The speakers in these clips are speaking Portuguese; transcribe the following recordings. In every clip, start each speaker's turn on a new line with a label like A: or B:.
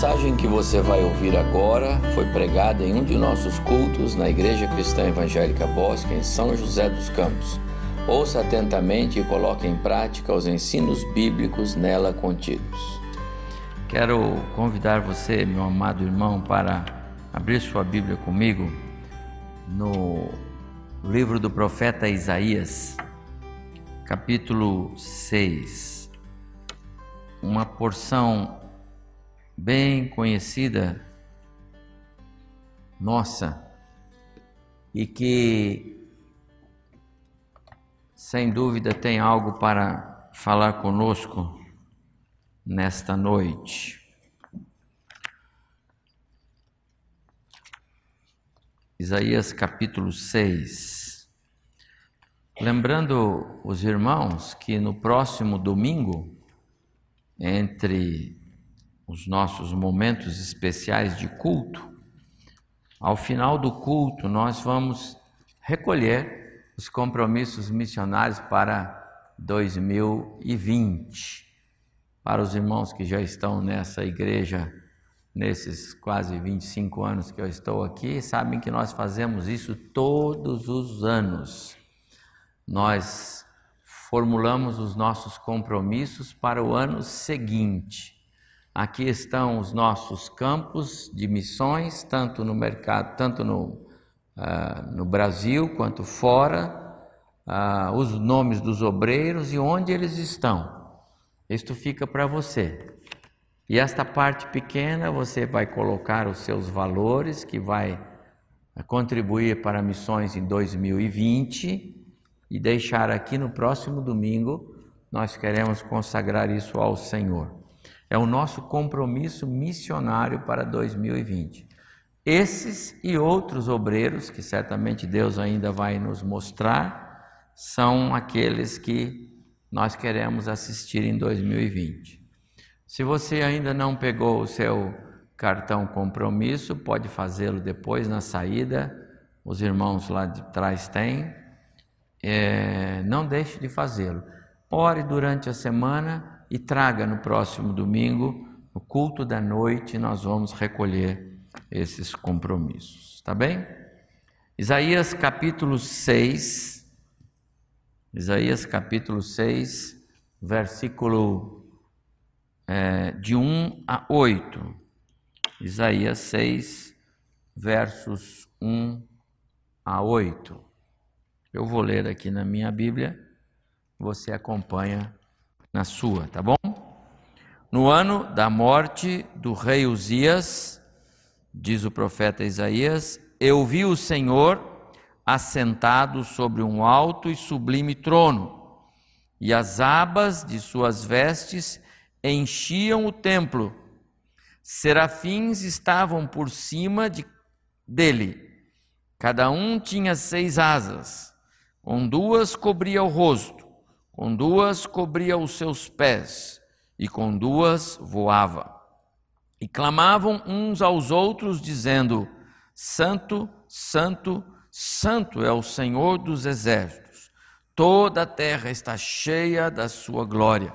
A: mensagem que você vai ouvir agora foi pregada em um de nossos cultos na Igreja Cristã Evangélica Bosque, em São José dos Campos. Ouça atentamente e coloque em prática os ensinos bíblicos nela contidos.
B: Quero convidar você, meu amado irmão, para abrir sua Bíblia comigo no livro do profeta Isaías, capítulo 6. Uma porção bem conhecida nossa e que sem dúvida tem algo para falar conosco nesta noite. Isaías capítulo 6. Lembrando os irmãos que no próximo domingo, entre os nossos momentos especiais de culto, ao final do culto nós vamos recolher os compromissos missionários para 2020. Para os irmãos que já estão nessa igreja, nesses quase 25 anos que eu estou aqui, sabem que nós fazemos isso todos os anos. Nós formulamos os nossos compromissos para o ano seguinte. Aqui estão os nossos campos de missões, tanto no mercado, tanto no, uh, no Brasil quanto fora, uh, os nomes dos obreiros e onde eles estão. Isto fica para você. E esta parte pequena você vai colocar os seus valores que vai contribuir para missões em 2020 e deixar aqui no próximo domingo. Nós queremos consagrar isso ao Senhor. É o nosso compromisso missionário para 2020. Esses e outros obreiros, que certamente Deus ainda vai nos mostrar, são aqueles que nós queremos assistir em 2020. Se você ainda não pegou o seu cartão compromisso, pode fazê-lo depois na saída, os irmãos lá de trás têm. É, não deixe de fazê-lo. Ore durante a semana e traga no próximo domingo, no culto da noite, nós vamos recolher esses compromissos, tá bem? Isaías capítulo 6, Isaías capítulo 6, versículo é, de 1 a 8. Isaías 6, versos 1 a 8. Eu vou ler aqui na minha Bíblia, você acompanha na sua, tá bom? No ano da morte do rei Uzias, diz o profeta Isaías, eu vi o Senhor assentado sobre um alto e sublime trono, e as abas de suas vestes enchiam o templo. Serafins estavam por cima de, dele. Cada um tinha seis asas, com duas cobria o rosto com duas cobria os seus pés, e com duas voava. E clamavam uns aos outros, dizendo: Santo, Santo, Santo é o Senhor dos exércitos, toda a terra está cheia da sua glória.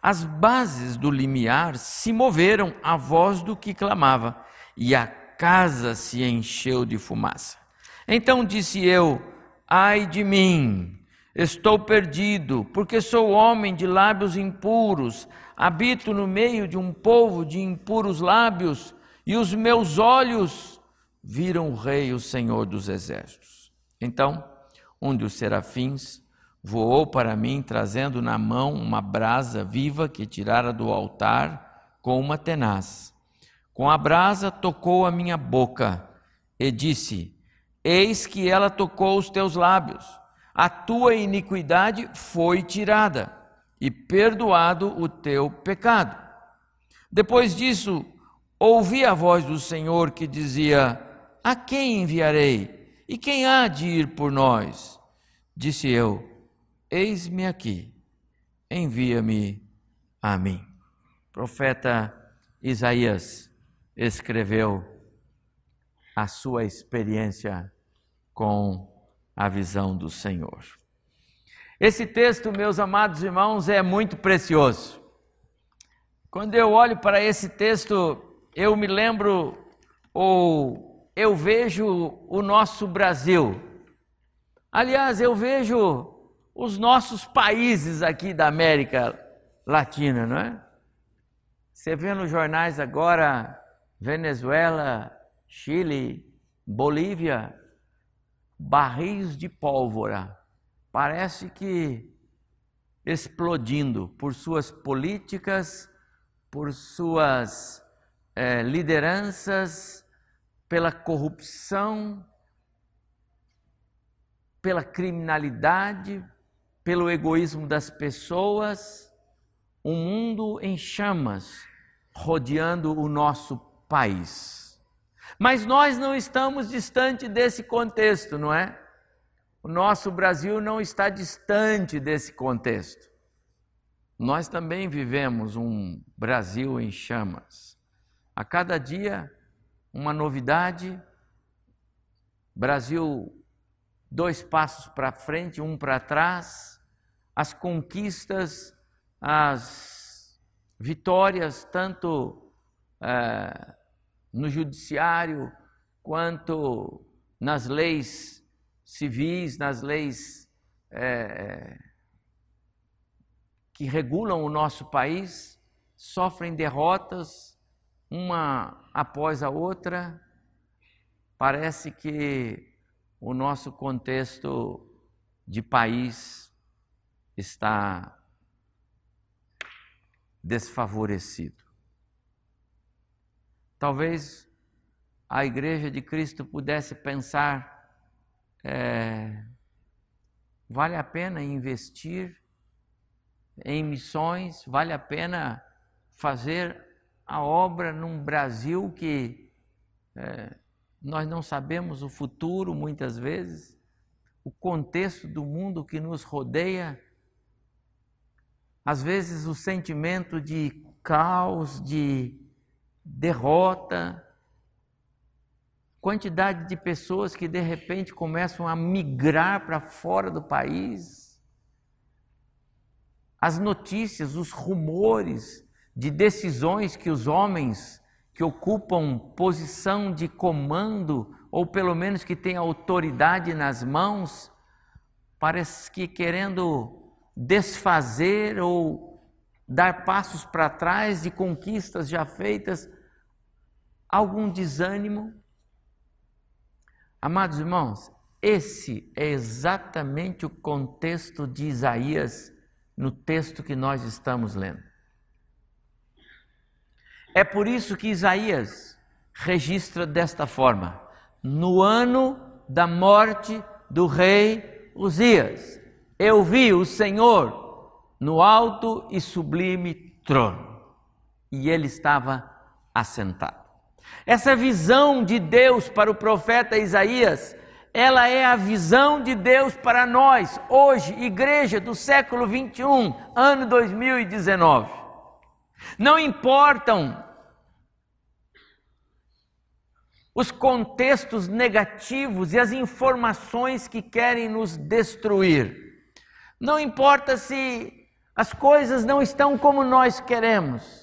B: As bases do limiar se moveram à voz do que clamava, e a casa se encheu de fumaça. Então disse eu: Ai de mim! Estou perdido, porque sou homem de lábios impuros, habito no meio de um povo de impuros lábios, e os meus olhos viram o Rei, o Senhor dos Exércitos. Então, um dos serafins voou para mim, trazendo na mão uma brasa viva que tirara do altar com uma tenaz. Com a brasa tocou a minha boca e disse: Eis que ela tocou os teus lábios a tua iniquidade foi tirada e perdoado o teu pecado. Depois disso, ouvi a voz do Senhor que dizia: A quem enviarei? E quem há de ir por nós? Disse eu: Eis-me aqui, envia-me a mim. O profeta Isaías escreveu a sua experiência com a visão do Senhor. Esse texto, meus amados irmãos, é muito precioso. Quando eu olho para esse texto, eu me lembro ou eu vejo o nosso Brasil. Aliás, eu vejo os nossos países aqui da América Latina, não é? Você vê nos jornais agora Venezuela, Chile, Bolívia, barris de pólvora. Parece que explodindo por suas políticas, por suas é, lideranças, pela corrupção, pela criminalidade, pelo egoísmo das pessoas, um mundo em chamas rodeando o nosso país. Mas nós não estamos distante desse contexto, não é? O nosso Brasil não está distante desse contexto. Nós também vivemos um Brasil em chamas. A cada dia, uma novidade. Brasil, dois passos para frente, um para trás. As conquistas, as vitórias, tanto é, no judiciário quanto nas leis civis, nas leis é, que regulam o nosso país sofrem derrotas, uma após a outra. Parece que o nosso contexto de país está desfavorecido. Talvez a Igreja de Cristo pudesse pensar: é, vale a pena investir em missões, vale a pena fazer a obra num Brasil que é, nós não sabemos o futuro muitas vezes, o contexto do mundo que nos rodeia, às vezes o sentimento de caos, de derrota, quantidade de pessoas que de repente começam a migrar para fora do país. As notícias, os rumores de decisões que os homens que ocupam posição de comando, ou pelo menos que têm autoridade nas mãos, parece que querendo desfazer ou dar passos para trás de conquistas já feitas, algum desânimo. Amados irmãos, esse é exatamente o contexto de Isaías no texto que nós estamos lendo. É por isso que Isaías registra desta forma: no ano da morte do rei Uzias, eu vi o Senhor no alto e sublime trono, e ele estava assentado. Essa visão de Deus para o profeta Isaías ela é a visão de Deus para nós, hoje, igreja do século 21, ano 2019. Não importam os contextos negativos e as informações que querem nos destruir. Não importa se as coisas não estão como nós queremos.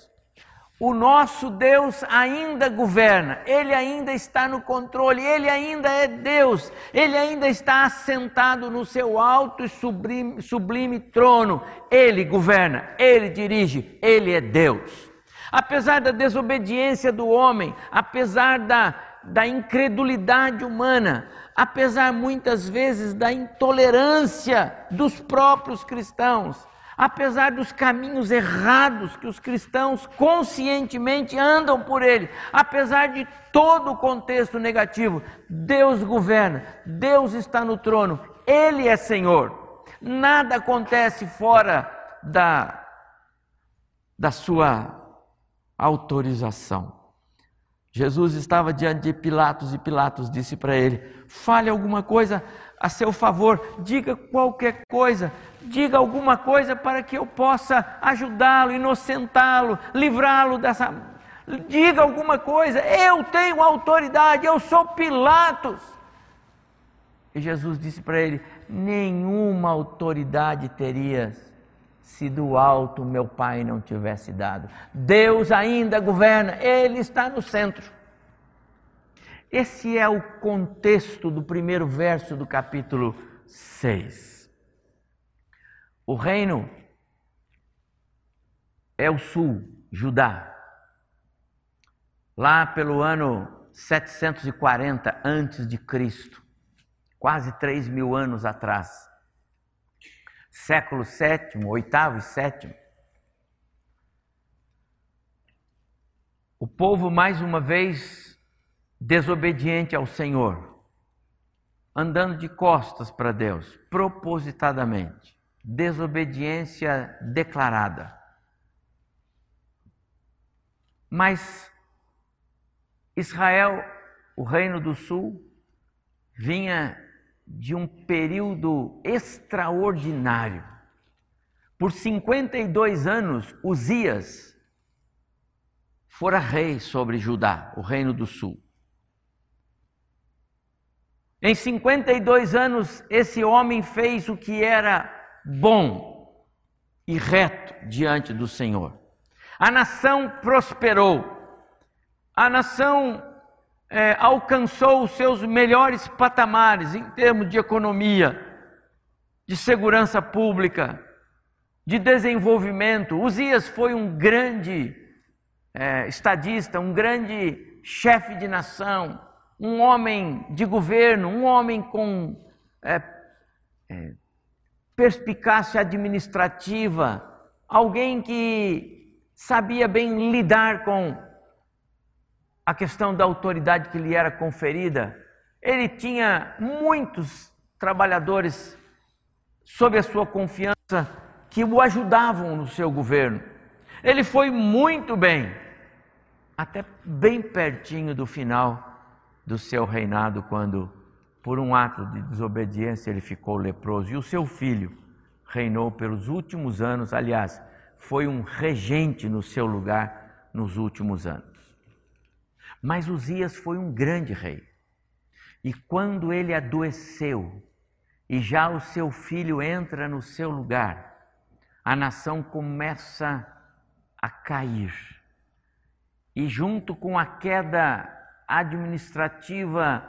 B: O nosso Deus ainda governa, Ele ainda está no controle, Ele ainda é Deus, Ele ainda está assentado no seu alto e sublime, sublime trono. Ele governa, Ele dirige, Ele é Deus. Apesar da desobediência do homem, apesar da, da incredulidade humana, apesar muitas vezes da intolerância dos próprios cristãos, apesar dos caminhos errados que os cristãos conscientemente andam por ele, apesar de todo o contexto negativo, Deus governa, Deus está no trono, Ele é Senhor. Nada acontece fora da, da sua autorização. Jesus estava diante de Pilatos e Pilatos disse para ele: fale alguma coisa a seu favor, diga qualquer coisa, diga alguma coisa para que eu possa ajudá-lo, inocentá-lo, livrá-lo dessa. Diga alguma coisa, eu tenho autoridade, eu sou Pilatos. E Jesus disse para ele: Nenhuma autoridade terias se do alto meu pai não tivesse dado. Deus ainda governa, Ele está no centro. Esse é o contexto do primeiro verso do capítulo 6. O reino é o sul, Judá. Lá pelo ano 740 antes de Cristo, quase 3 mil anos atrás, século sétimo, oitavo e sétimo. O povo, mais uma vez, desobediente ao Senhor, andando de costas para Deus, propositadamente, desobediência declarada. Mas Israel, o reino do sul, vinha de um período extraordinário. Por 52 anos, Uzias fora rei sobre Judá, o reino do sul. Em 52 anos, esse homem fez o que era bom e reto diante do Senhor. A nação prosperou, a nação é, alcançou os seus melhores patamares em termos de economia, de segurança pública, de desenvolvimento. Uzias foi um grande é, estadista, um grande chefe de nação, um homem de governo, um homem com é, é, perspicácia administrativa, alguém que sabia bem lidar com a questão da autoridade que lhe era conferida, ele tinha muitos trabalhadores sob a sua confiança que o ajudavam no seu governo. Ele foi muito bem, até bem pertinho do final do seu reinado, quando, por um ato de desobediência, ele ficou leproso. E o seu filho reinou pelos últimos anos, aliás, foi um regente no seu lugar nos últimos anos. Mas Uzias foi um grande rei. E quando ele adoeceu e já o seu filho entra no seu lugar, a nação começa a cair. E junto com a queda administrativa,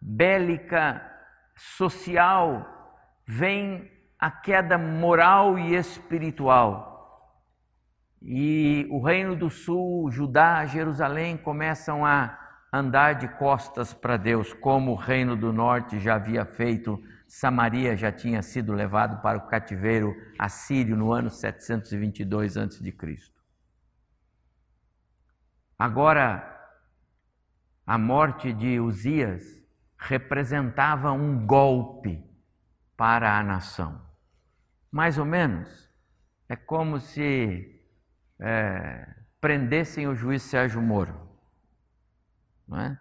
B: bélica, social, vem a queda moral e espiritual. E o reino do sul, Judá, Jerusalém começam a andar de costas para Deus, como o reino do norte já havia feito. Samaria já tinha sido levado para o cativeiro assírio no ano 722 a.C. Agora, a morte de Uzias representava um golpe para a nação. Mais ou menos, é como se é, prendessem o juiz Sérgio Moro, não é?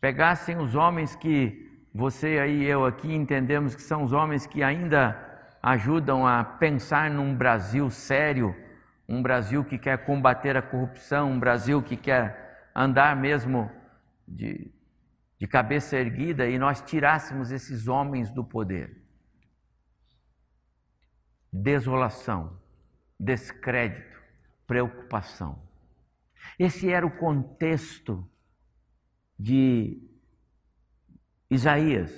B: pegassem os homens que você aí e eu aqui entendemos que são os homens que ainda ajudam a pensar num Brasil sério, um Brasil que quer combater a corrupção, um Brasil que quer andar mesmo de, de cabeça erguida e nós tirássemos esses homens do poder. Desolação, descrédito, preocupação. Esse era o contexto de Isaías,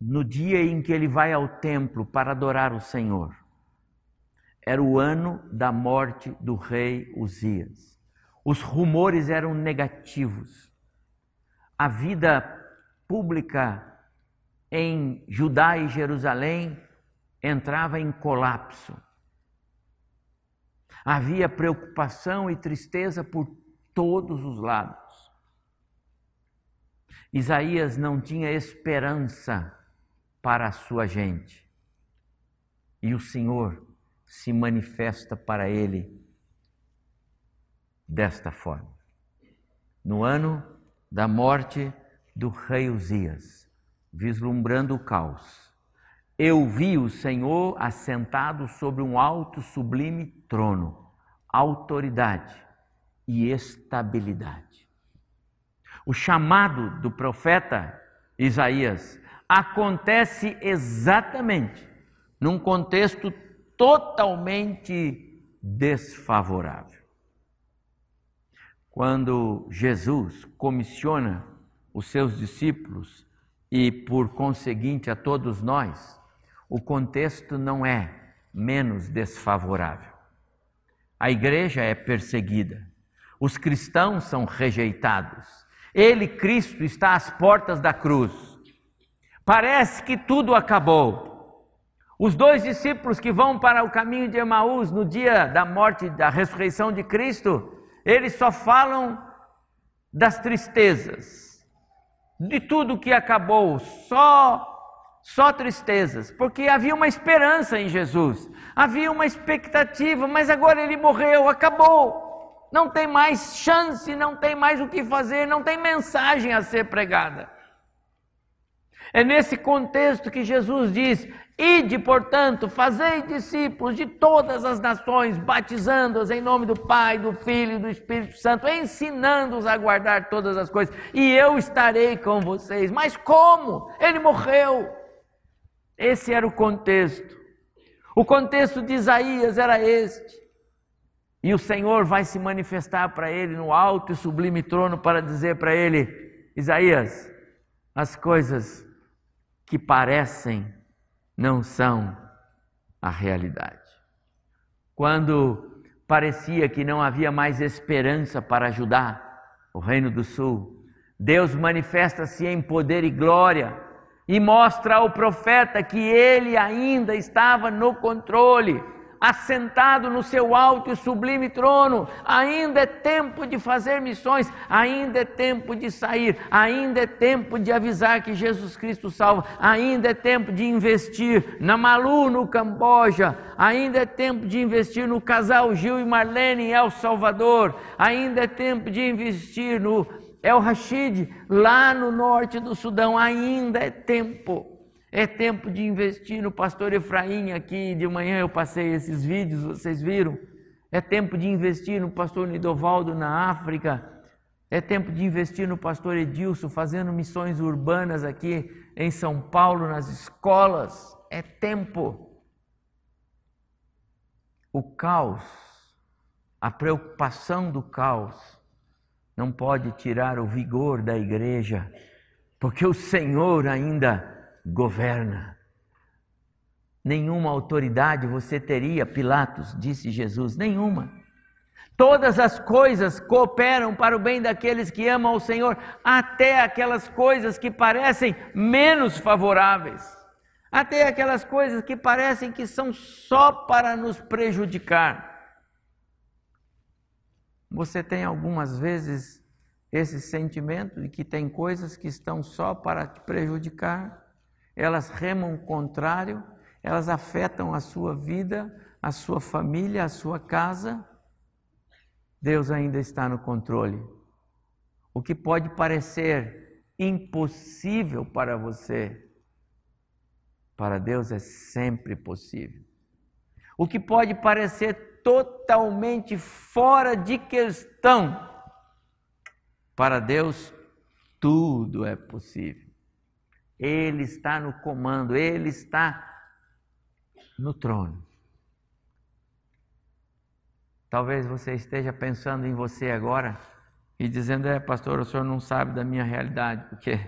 B: no dia em que ele vai ao templo para adorar o Senhor. Era o ano da morte do rei Uzias. Os rumores eram negativos. A vida pública em Judá e Jerusalém entrava em colapso. Havia preocupação e tristeza por todos os lados. Isaías não tinha esperança para a sua gente. E o Senhor se manifesta para ele desta forma. No ano da morte do rei Uzias, vislumbrando o caos, eu vi o Senhor assentado sobre um alto sublime trono, autoridade e estabilidade. O chamado do profeta Isaías acontece exatamente num contexto totalmente desfavorável. Quando Jesus comissiona os seus discípulos e, por conseguinte, a todos nós, o contexto não é menos desfavorável. A igreja é perseguida, os cristãos são rejeitados, ele, Cristo, está às portas da cruz. Parece que tudo acabou. Os dois discípulos que vão para o caminho de Emaús no dia da morte da ressurreição de Cristo, eles só falam das tristezas, de tudo que acabou, só só tristezas, porque havia uma esperança em Jesus, havia uma expectativa, mas agora ele morreu, acabou. Não tem mais chance, não tem mais o que fazer, não tem mensagem a ser pregada. É nesse contexto que Jesus diz: Ide, portanto, fazei discípulos de todas as nações, batizando-os em nome do Pai, do Filho e do Espírito Santo, ensinando-os a guardar todas as coisas, e eu estarei com vocês. Mas como? Ele morreu. Esse era o contexto. O contexto de Isaías era este. E o Senhor vai se manifestar para ele no alto e sublime trono para dizer para ele: Isaías, as coisas que parecem não são a realidade. Quando parecia que não havia mais esperança para ajudar o Reino do Sul, Deus manifesta-se em poder e glória e mostra ao profeta que ele ainda estava no controle assentado no seu alto e sublime trono. Ainda é tempo de fazer missões, ainda é tempo de sair, ainda é tempo de avisar que Jesus Cristo salva, ainda é tempo de investir na Malu, no Camboja, ainda é tempo de investir no casal Gil e Marlene em El Salvador, ainda é tempo de investir no El Rashid, lá no norte do Sudão, ainda é tempo. É tempo de investir no pastor Efraim aqui. De manhã eu passei esses vídeos, vocês viram? É tempo de investir no pastor Nidovaldo na África. É tempo de investir no pastor Edilson fazendo missões urbanas aqui em São Paulo, nas escolas. É tempo. O caos, a preocupação do caos, não pode tirar o vigor da igreja, porque o Senhor ainda governa. Nenhuma autoridade você teria, Pilatos, disse Jesus, nenhuma. Todas as coisas cooperam para o bem daqueles que amam ao Senhor, até aquelas coisas que parecem menos favoráveis, até aquelas coisas que parecem que são só para nos prejudicar. Você tem algumas vezes esse sentimento de que tem coisas que estão só para te prejudicar? Elas remam o contrário, elas afetam a sua vida, a sua família, a sua casa. Deus ainda está no controle. O que pode parecer impossível para você, para Deus é sempre possível. O que pode parecer totalmente fora de questão, para Deus tudo é possível. Ele está no comando, ele está no trono. Talvez você esteja pensando em você agora e dizendo: É, pastor, o senhor não sabe da minha realidade, porque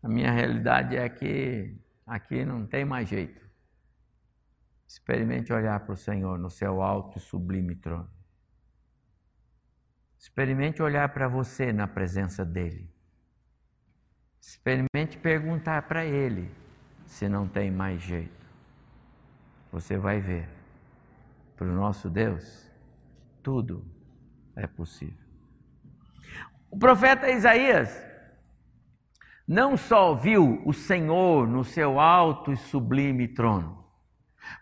B: a minha realidade é que aqui não tem mais jeito. Experimente olhar para o Senhor no seu alto e sublime trono. Experimente olhar para você na presença dEle. Experimente perguntar para ele se não tem mais jeito. Você vai ver. Para o nosso Deus, tudo é possível. O profeta Isaías não só viu o Senhor no seu alto e sublime trono,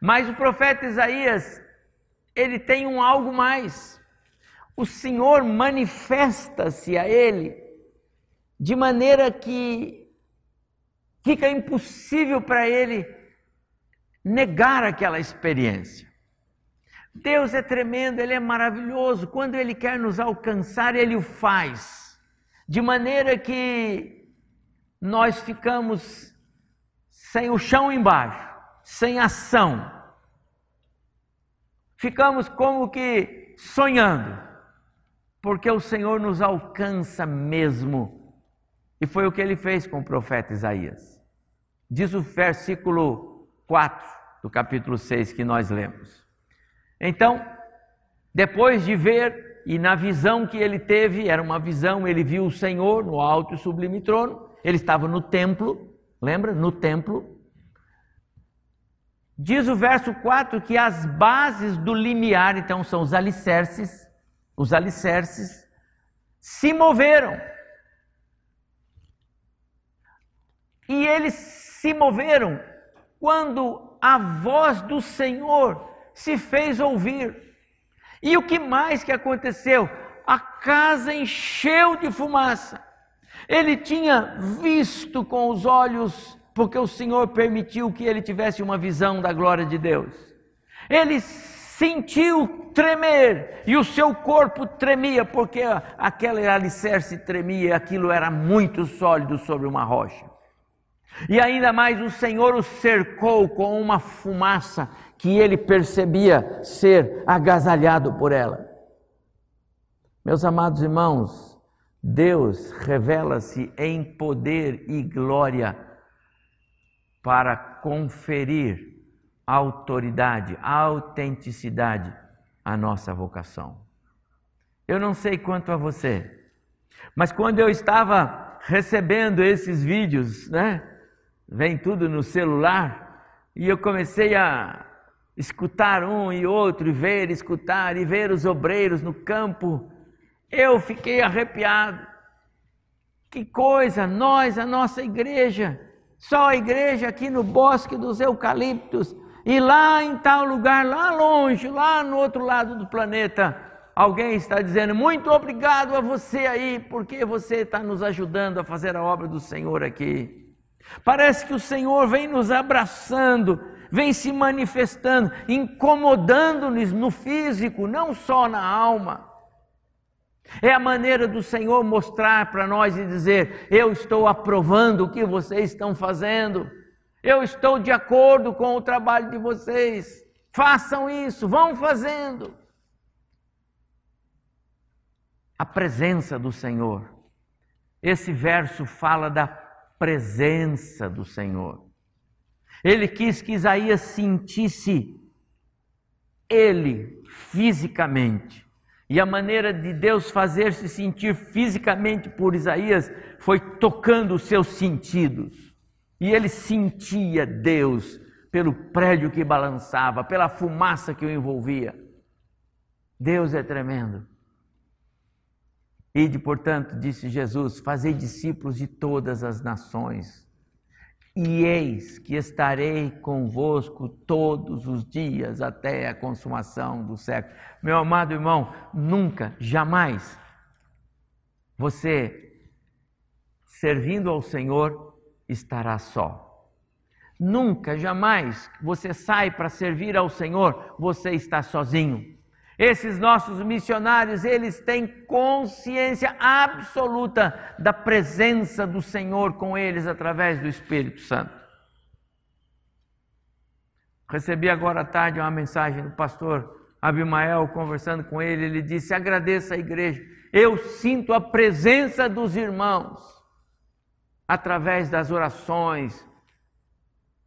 B: mas o profeta Isaías, ele tem um algo mais. O Senhor manifesta-se a ele de maneira que fica impossível para ele negar aquela experiência. Deus é tremendo, Ele é maravilhoso. Quando Ele quer nos alcançar, Ele o faz. De maneira que nós ficamos sem o chão embaixo, sem ação. Ficamos como que sonhando, porque o Senhor nos alcança mesmo. E foi o que ele fez com o profeta Isaías. Diz o versículo 4 do capítulo 6 que nós lemos. Então, depois de ver, e na visão que ele teve, era uma visão, ele viu o Senhor no alto e sublime trono, ele estava no templo, lembra? No templo. Diz o verso 4 que as bases do limiar, então são os alicerces, os alicerces, se moveram. E eles se moveram quando a voz do Senhor se fez ouvir. E o que mais que aconteceu? A casa encheu de fumaça. Ele tinha visto com os olhos, porque o Senhor permitiu que ele tivesse uma visão da glória de Deus. Ele sentiu tremer e o seu corpo tremia, porque aquele alicerce tremia e aquilo era muito sólido sobre uma rocha. E ainda mais o Senhor o cercou com uma fumaça que ele percebia ser agasalhado por ela. Meus amados irmãos, Deus revela-se em poder e glória para conferir autoridade, autenticidade à nossa vocação. Eu não sei quanto a você, mas quando eu estava recebendo esses vídeos, né? Vem tudo no celular, e eu comecei a escutar um e outro, e ver, escutar, e ver os obreiros no campo, eu fiquei arrepiado. Que coisa, nós, a nossa igreja, só a igreja aqui no bosque dos eucaliptos, e lá em tal lugar, lá longe, lá no outro lado do planeta, alguém está dizendo: Muito obrigado a você aí, porque você está nos ajudando a fazer a obra do Senhor aqui. Parece que o Senhor vem nos abraçando, vem se manifestando, incomodando-nos no físico, não só na alma. É a maneira do Senhor mostrar para nós e dizer: Eu estou aprovando o que vocês estão fazendo, eu estou de acordo com o trabalho de vocês, façam isso, vão fazendo. A presença do Senhor. Esse verso fala da presença do Senhor. Ele quis que Isaías sentisse ele fisicamente. E a maneira de Deus fazer se sentir fisicamente por Isaías foi tocando os seus sentidos. E ele sentia Deus pelo prédio que balançava, pela fumaça que o envolvia. Deus é tremendo. Ide, portanto, disse Jesus, fazei discípulos de todas as nações e eis que estarei convosco todos os dias até a consumação do século. Meu amado irmão, nunca, jamais você servindo ao Senhor estará só. Nunca, jamais você sai para servir ao Senhor, você está sozinho. Esses nossos missionários, eles têm consciência absoluta da presença do Senhor com eles através do Espírito Santo. Recebi agora à tarde uma mensagem do pastor Abimael conversando com ele, ele disse: "Agradeça a igreja. Eu sinto a presença dos irmãos através das orações.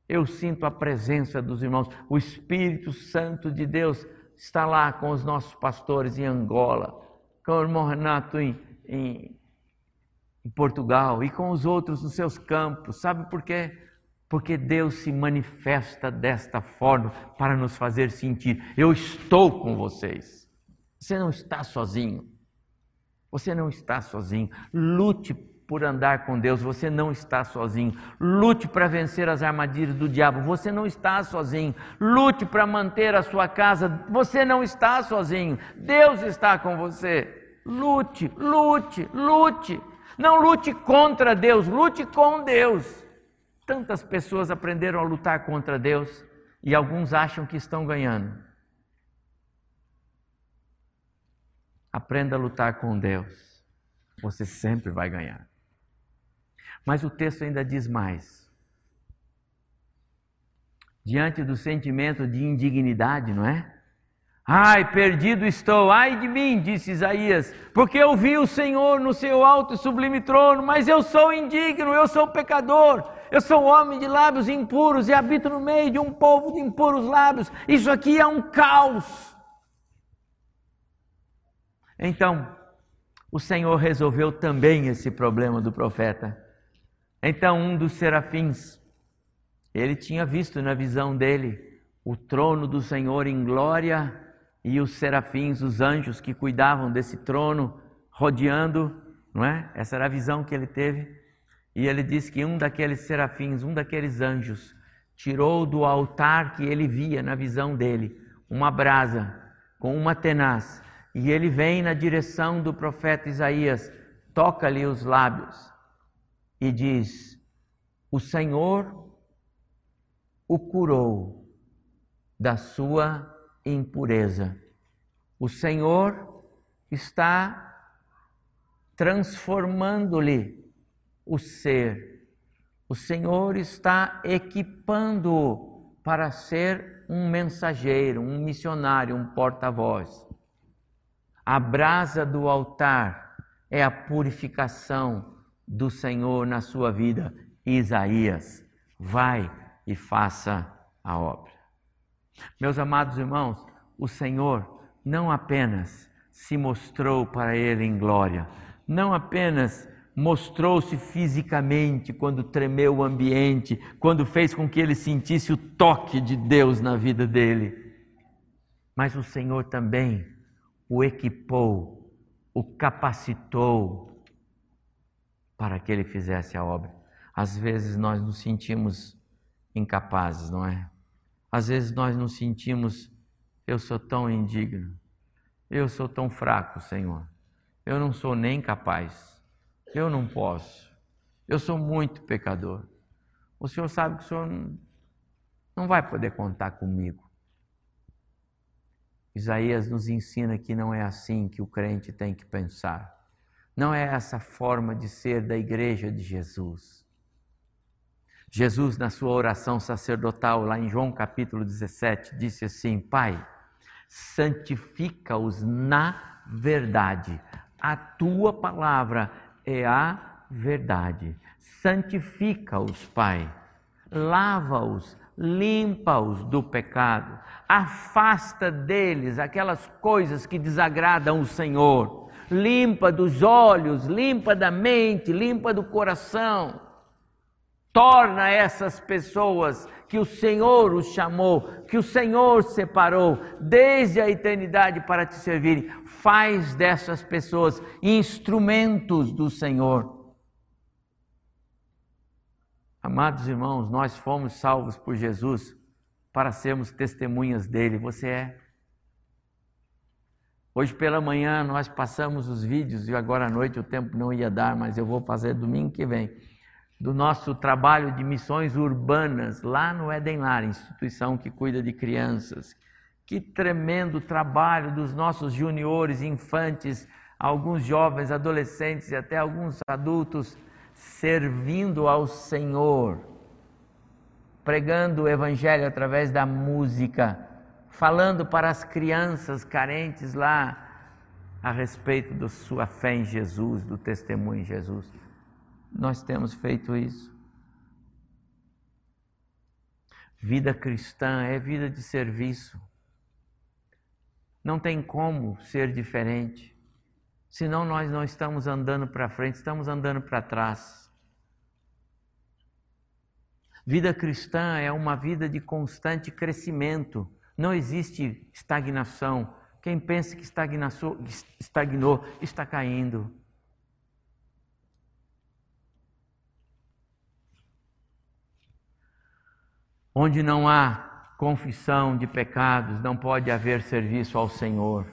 B: Eu sinto a presença dos irmãos. O Espírito Santo de Deus está lá com os nossos pastores em Angola, com o irmão Renato em, em, em Portugal e com os outros nos seus campos. Sabe por quê? Porque Deus se manifesta desta forma para nos fazer sentir: eu estou com vocês. Você não está sozinho. Você não está sozinho. Lute por andar com Deus, você não está sozinho. Lute para vencer as armadilhas do diabo, você não está sozinho. Lute para manter a sua casa, você não está sozinho. Deus está com você. Lute, lute, lute. Não lute contra Deus, lute com Deus. Tantas pessoas aprenderam a lutar contra Deus e alguns acham que estão ganhando. Aprenda a lutar com Deus. Você sempre vai ganhar. Mas o texto ainda diz mais. diante do sentimento de indignidade, não é? Ai, perdido estou, ai de mim, disse Isaías, porque eu vi o Senhor no seu alto e sublime trono, mas eu sou indigno, eu sou pecador, eu sou homem de lábios impuros e habito no meio de um povo de impuros lábios. Isso aqui é um caos. Então, o Senhor resolveu também esse problema do profeta. Então, um dos serafins, ele tinha visto na visão dele o trono do Senhor em glória e os serafins, os anjos que cuidavam desse trono, rodeando, não é? Essa era a visão que ele teve. E ele diz que um daqueles serafins, um daqueles anjos, tirou do altar que ele via na visão dele uma brasa com uma tenaz, e ele vem na direção do profeta Isaías, toca-lhe os lábios e diz: O Senhor o curou da sua impureza. O Senhor está transformando-lhe o ser. O Senhor está equipando-o para ser um mensageiro, um missionário, um porta-voz. A brasa do altar é a purificação do Senhor na sua vida. Isaías, vai e faça a obra. Meus amados irmãos, o Senhor não apenas se mostrou para ele em glória, não apenas mostrou-se fisicamente quando tremeu o ambiente, quando fez com que ele sentisse o toque de Deus na vida dele, mas o Senhor também o equipou, o capacitou para que ele fizesse a obra. Às vezes nós nos sentimos incapazes, não é? Às vezes nós nos sentimos, eu sou tão indigno, eu sou tão fraco, Senhor, eu não sou nem capaz, eu não posso, eu sou muito pecador. O Senhor sabe que o Senhor não vai poder contar comigo. Isaías nos ensina que não é assim que o crente tem que pensar. Não é essa forma de ser da igreja de Jesus. Jesus, na sua oração sacerdotal, lá em João capítulo 17, disse assim: Pai, santifica-os na verdade. A tua palavra é a verdade. Santifica-os, Pai. Lava-os, limpa-os do pecado. Afasta deles aquelas coisas que desagradam o Senhor. Limpa dos olhos, limpa da mente, limpa do coração torna essas pessoas que o Senhor os chamou, que o Senhor separou desde a eternidade para te servirem, faz dessas pessoas instrumentos do Senhor. Amados irmãos, nós fomos salvos por Jesus para sermos testemunhas dele. Você é? Hoje pela manhã nós passamos os vídeos e agora à noite o tempo não ia dar, mas eu vou fazer domingo que vem do nosso trabalho de missões urbanas lá no Edenlar, instituição que cuida de crianças. Que tremendo trabalho dos nossos juniores, infantes, alguns jovens, adolescentes e até alguns adultos servindo ao Senhor, pregando o Evangelho através da música, falando para as crianças carentes lá a respeito da sua fé em Jesus, do testemunho em Jesus nós temos feito isso. Vida cristã é vida de serviço. Não tem como ser diferente. Senão nós não estamos andando para frente, estamos andando para trás. Vida cristã é uma vida de constante crescimento. Não existe estagnação. Quem pensa que estagnou está caindo. Onde não há confissão de pecados, não pode haver serviço ao Senhor,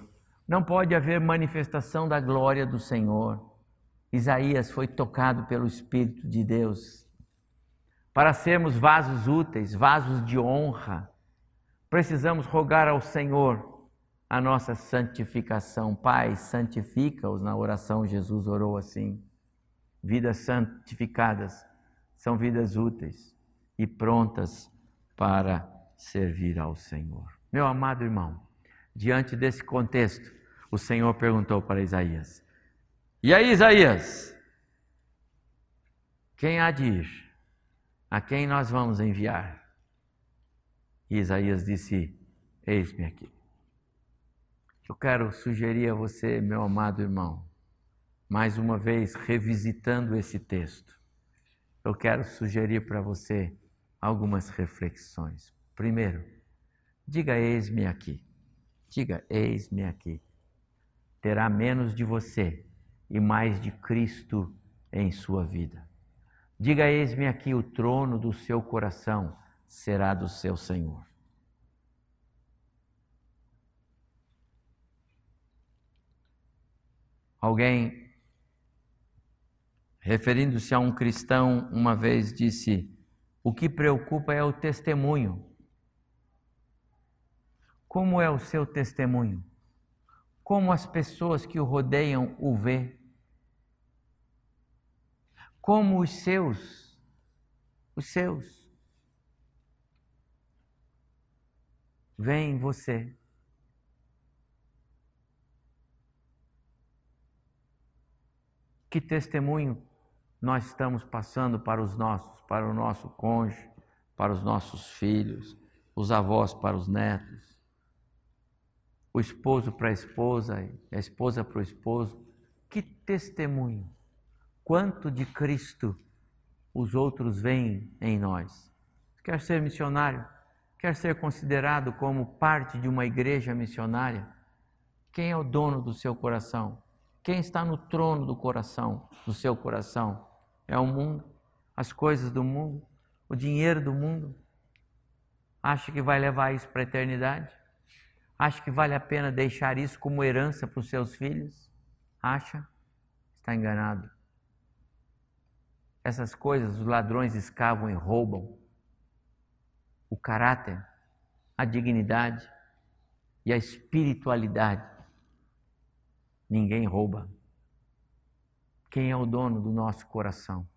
B: não pode haver manifestação da glória do Senhor. Isaías foi tocado pelo Espírito de Deus. Para sermos vasos úteis, vasos de honra, precisamos rogar ao Senhor a nossa santificação. Pai, santifica-os. Na oração, Jesus orou assim. Vidas santificadas são vidas úteis e prontas para servir ao Senhor. Meu amado irmão, diante desse contexto, o Senhor perguntou para Isaías: E aí, Isaías? Quem há de ir? A quem nós vamos enviar? E Isaías disse: Eis-me aqui. Eu quero sugerir a você, meu amado irmão, mais uma vez revisitando esse texto, eu quero sugerir para você algumas reflexões. Primeiro, diga eis-me aqui. Diga eis-me aqui. Terá menos de você e mais de Cristo em sua vida. Diga eis-me aqui, o trono do seu coração será do seu Senhor. Alguém referindo-se a um cristão, uma vez disse: O que preocupa é o testemunho. Como é o seu testemunho? Como as pessoas que o rodeiam o vê? Como os seus, os seus, veem você? Que testemunho nós estamos passando para os nossos, para o nosso cônjuge, para os nossos filhos, os avós para os netos, o esposo para a esposa, a esposa para o esposo. Que testemunho! Quanto de Cristo os outros veem em nós? Quer ser missionário? Quer ser considerado como parte de uma igreja missionária? Quem é o dono do seu coração? Quem está no trono do coração, do seu coração? é o mundo, as coisas do mundo, o dinheiro do mundo. Acha que vai levar isso para a eternidade? Acha que vale a pena deixar isso como herança para os seus filhos? Acha? Está enganado. Essas coisas os ladrões escavam e roubam. O caráter, a dignidade e a espiritualidade. Ninguém rouba. Quem é o dono do nosso coração?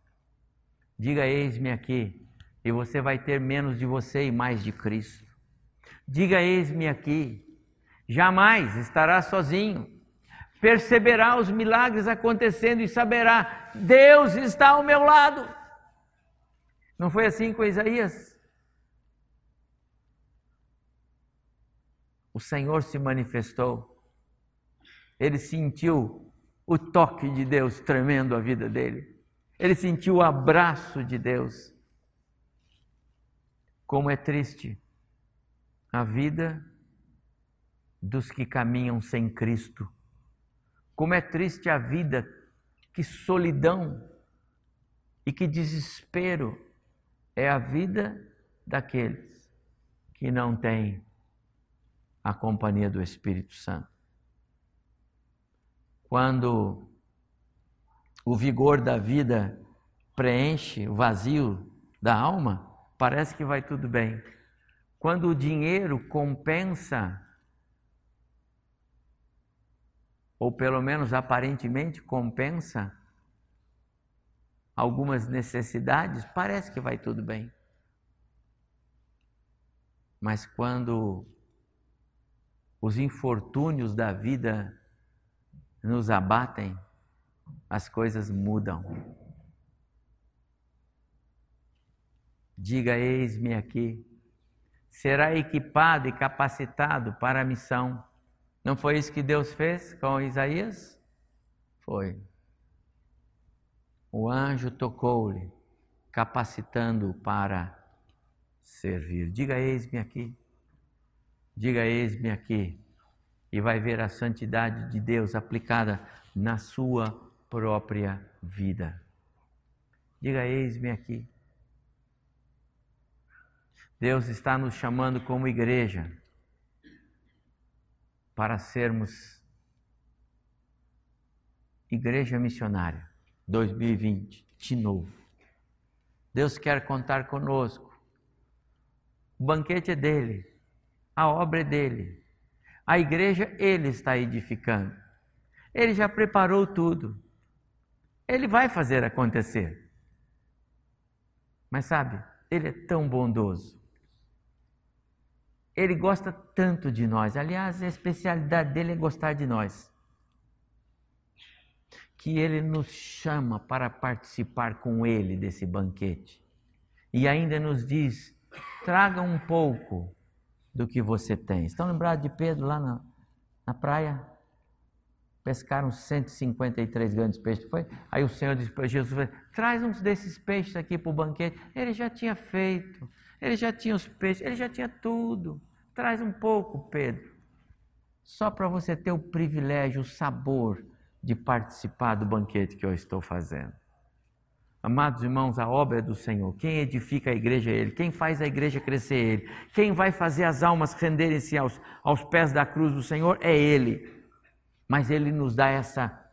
B: Diga: Eis-me aqui, e você vai ter menos de você e mais de Cristo. Diga: Eis-me aqui, jamais estará sozinho. Perceberá os milagres acontecendo e saberá: Deus está ao meu lado. Não foi assim com Isaías? O Senhor se manifestou, ele sentiu o toque de Deus tremendo a vida dele. Ele sentiu o abraço de Deus. Como é triste a vida dos que caminham sem Cristo. Como é triste a vida, que solidão e que desespero é a vida daqueles que não têm a companhia do Espírito Santo quando o vigor da vida preenche o vazio da alma, parece que vai tudo bem. Quando o dinheiro compensa, ou pelo menos aparentemente compensa, algumas necessidades, parece que vai tudo bem. Mas quando os infortúnios da vida nos abatem, as coisas mudam. Diga: Eis-me aqui. Será equipado e capacitado para a missão. Não foi isso que Deus fez com Isaías? Foi. O anjo tocou-lhe, capacitando-o para servir. Diga: Eis-me aqui. Diga: Eis-me aqui e vai ver a santidade de Deus aplicada na sua própria vida. Diga: Eis-me aqui. Deus está nos chamando como igreja para sermos igreja missionária 2020 de novo. Deus quer contar conosco. O banquete é dele, a obra é dele. A igreja ele está edificando. Ele já preparou tudo. Ele vai fazer acontecer. Mas sabe, ele é tão bondoso. Ele gosta tanto de nós. Aliás, a especialidade dele é gostar de nós. Que ele nos chama para participar com ele desse banquete. E ainda nos diz: traga um pouco do que você tem. Estão lembrados de Pedro lá na, na praia? Pescaram 153 grandes peixes, foi? Aí o Senhor disse para Jesus: traz uns desses peixes aqui para o banquete. Ele já tinha feito. Ele já tinha os peixes, ele já tinha tudo. Traz um pouco, Pedro. Só para você ter o privilégio, o sabor de participar do banquete que eu estou fazendo. Amados irmãos, a obra é do Senhor. Quem edifica a igreja é Ele. Quem faz a igreja crescer é Ele. Quem vai fazer as almas renderem-se aos, aos pés da cruz do Senhor é Ele. Mas Ele nos dá essa,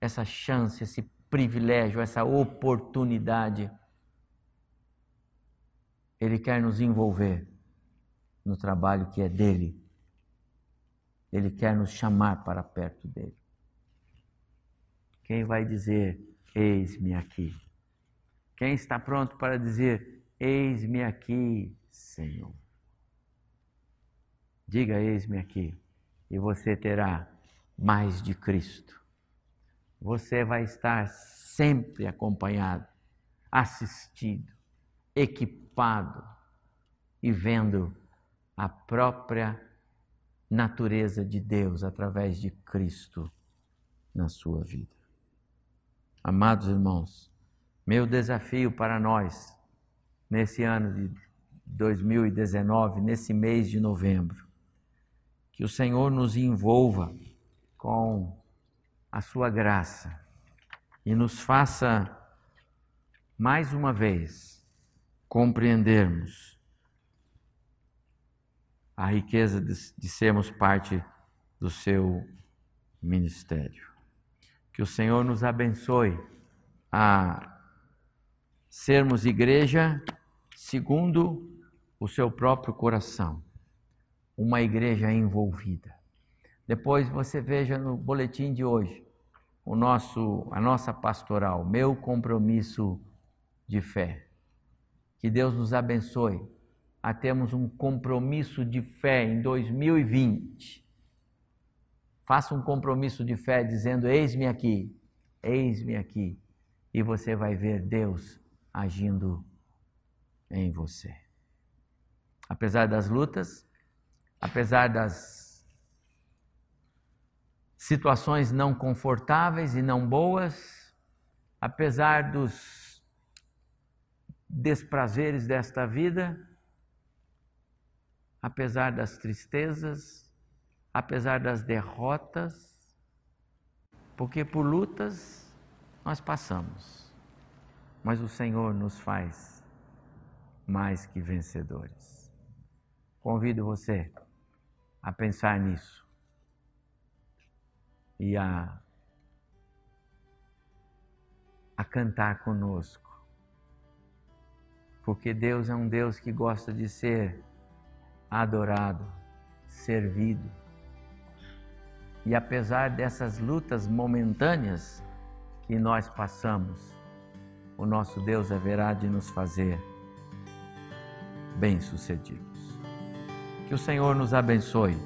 B: essa chance, esse privilégio, essa oportunidade ele quer nos envolver no trabalho que é dele. Ele quer nos chamar para perto dele. Quem vai dizer: Eis-me aqui? Quem está pronto para dizer: Eis-me aqui, Senhor? Diga: Eis-me aqui, e você terá mais de Cristo. Você vai estar sempre acompanhado, assistido, equipado e vendo a própria natureza de Deus através de Cristo na sua vida. Amados irmãos, meu desafio para nós nesse ano de 2019, nesse mês de novembro, que o Senhor nos envolva com a sua graça e nos faça mais uma vez compreendermos a riqueza de, de sermos parte do seu ministério. Que o Senhor nos abençoe a sermos igreja segundo o seu próprio coração, uma igreja envolvida. Depois você veja no boletim de hoje o nosso a nossa pastoral, meu compromisso de fé. Que Deus nos abençoe a termos um compromisso de fé em 2020. Faça um compromisso de fé dizendo: Eis-me aqui, eis-me aqui. E você vai ver Deus agindo em você. Apesar das lutas, apesar das situações não confortáveis e não boas, apesar dos desprazeres desta vida, apesar das tristezas, apesar das derrotas, porque por lutas nós passamos, mas o Senhor nos faz mais que vencedores. Convido você a pensar nisso e a, a cantar conosco porque Deus é um Deus que gosta de ser adorado, servido. E apesar dessas lutas momentâneas que nós passamos, o nosso Deus haverá de nos fazer bem-sucedidos. Que o Senhor nos abençoe